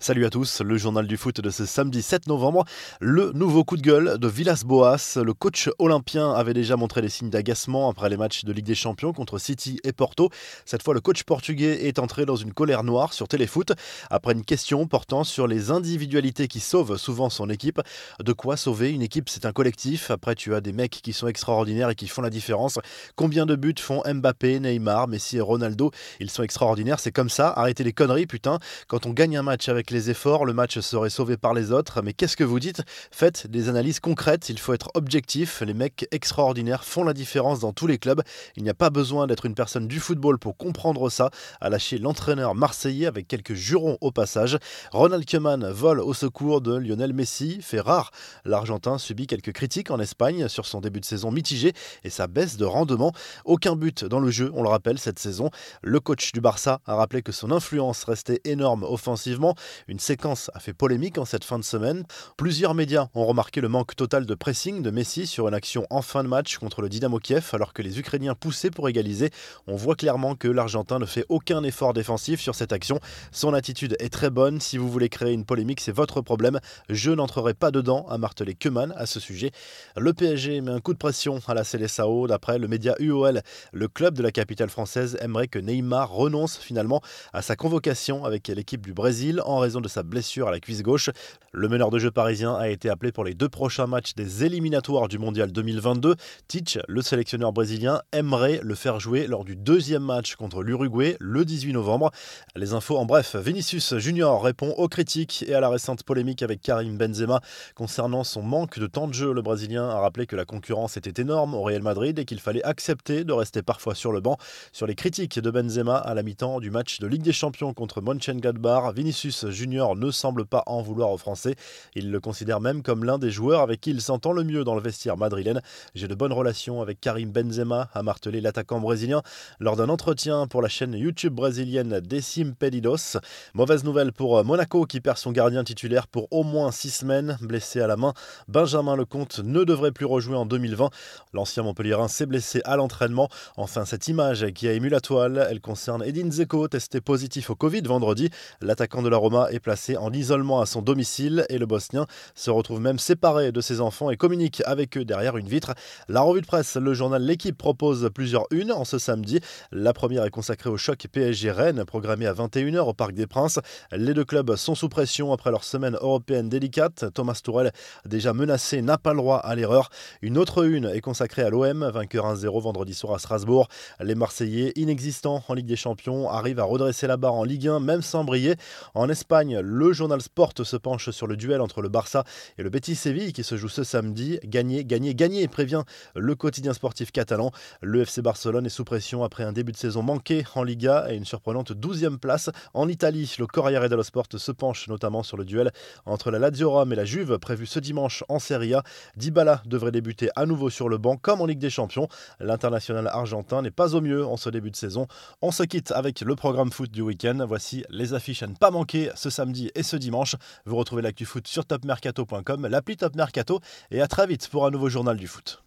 Salut à tous, le journal du foot de ce samedi 7 novembre. Le nouveau coup de gueule de Villas-Boas. Le coach olympien avait déjà montré des signes d'agacement après les matchs de Ligue des Champions contre City et Porto. Cette fois, le coach portugais est entré dans une colère noire sur Téléfoot après une question portant sur les individualités qui sauvent souvent son équipe. De quoi sauver une équipe C'est un collectif. Après, tu as des mecs qui sont extraordinaires et qui font la différence. Combien de buts font Mbappé, Neymar, Messi et Ronaldo? Ils sont extraordinaires, c'est comme ça. Arrêtez les conneries, putain. Quand on gagne un match avec les efforts, le match serait sauvé par les autres. Mais qu'est-ce que vous dites? Faites des analyses concrètes, il faut être objectif. Les mecs extraordinaires font la différence dans tous les clubs. Il n'y a pas besoin d'être une personne du football pour comprendre ça, a lâché l'entraîneur marseillais avec quelques jurons au passage. Ronald Koeman vole au secours de Lionel Messi, fait rare. L'Argentin subit quelques critiques en Espagne sur son début de saison mitigé et sa baisse de rendement. Aucun but dans le jeu, on le rappelle, cette saison. Le coach du Barça a rappelé que son influence restait énorme offensivement. Une séquence a fait polémique en cette fin de semaine. Plusieurs médias ont remarqué le manque total de pressing de Messi sur une action en fin de match contre le Dynamo Kiev alors que les Ukrainiens poussaient pour égaliser. On voit clairement que l'Argentin ne fait aucun effort défensif sur cette action. Son attitude est très bonne. Si vous voulez créer une polémique, c'est votre problème. Je n'entrerai pas dedans, a martelé Keman à ce sujet. Le PSG met un coup de pression à la Célessao. D'après le média UOL, le club de la capitale française aimerait que Neymar renonce finalement à sa convocation avec l'équipe du Brésil en de sa blessure à la cuisse gauche. Le meneur de jeu parisien a été appelé pour les deux prochains matchs des éliminatoires du Mondial 2022. Titch, le sélectionneur brésilien, aimerait le faire jouer lors du deuxième match contre l'Uruguay le 18 novembre. Les infos en bref, Vinicius Junior répond aux critiques et à la récente polémique avec Karim Benzema concernant son manque de temps de jeu. Le Brésilien a rappelé que la concurrence était énorme au Real Madrid et qu'il fallait accepter de rester parfois sur le banc. Sur les critiques de Benzema à la mi-temps du match de Ligue des Champions contre Mönchengladbach, Vinicius Junior ne semble pas en vouloir aux Français. Il le considère même comme l'un des joueurs avec qui il s'entend le mieux dans le vestiaire madrilène. J'ai de bonnes relations avec Karim Benzema, a martelé l'attaquant brésilien lors d'un entretien pour la chaîne YouTube brésilienne Decim Pedidos. Mauvaise nouvelle pour Monaco qui perd son gardien titulaire pour au moins six semaines, blessé à la main. Benjamin Lecomte ne devrait plus rejouer en 2020. L'ancien Montpellierin s'est blessé à l'entraînement. Enfin, cette image qui a ému la toile, elle concerne Edin Zeko, testé positif au Covid vendredi. L'attaquant de la Roma est placé en isolement à son domicile et le Bosnien se retrouve même séparé de ses enfants et communique avec eux derrière une vitre. La revue de presse, le journal L'équipe propose plusieurs unes en ce samedi. La première est consacrée au choc PSG Rennes, programmé à 21h au Parc des Princes. Les deux clubs sont sous pression après leur semaine européenne délicate. Thomas Tourel, déjà menacé, n'a pas le droit à l'erreur. Une autre une est consacrée à l'OM, vainqueur 1-0 vendredi soir à Strasbourg. Les Marseillais, inexistants en Ligue des Champions, arrivent à redresser la barre en Ligue 1, même sans briller. En Espagne, le journal Sport se penche sur le duel entre le Barça et le Betis Séville qui se joue ce samedi. Gagner, gagner, gagner, prévient le quotidien sportif catalan. Le FC Barcelone est sous pression après un début de saison manqué en Liga et une surprenante 12e place. En Italie, le Corriere dello Sport se penche notamment sur le duel entre la Lazio Rome et la Juve prévu ce dimanche en Serie A. Dybala devrait débuter à nouveau sur le banc comme en Ligue des Champions. L'international argentin n'est pas au mieux en ce début de saison. On se quitte avec le programme foot du week-end. Voici les affiches à ne pas manquer samedi et ce dimanche. Vous retrouvez l'actu foot sur topmercato.com, l'appli Top Mercato et à très vite pour un nouveau journal du foot.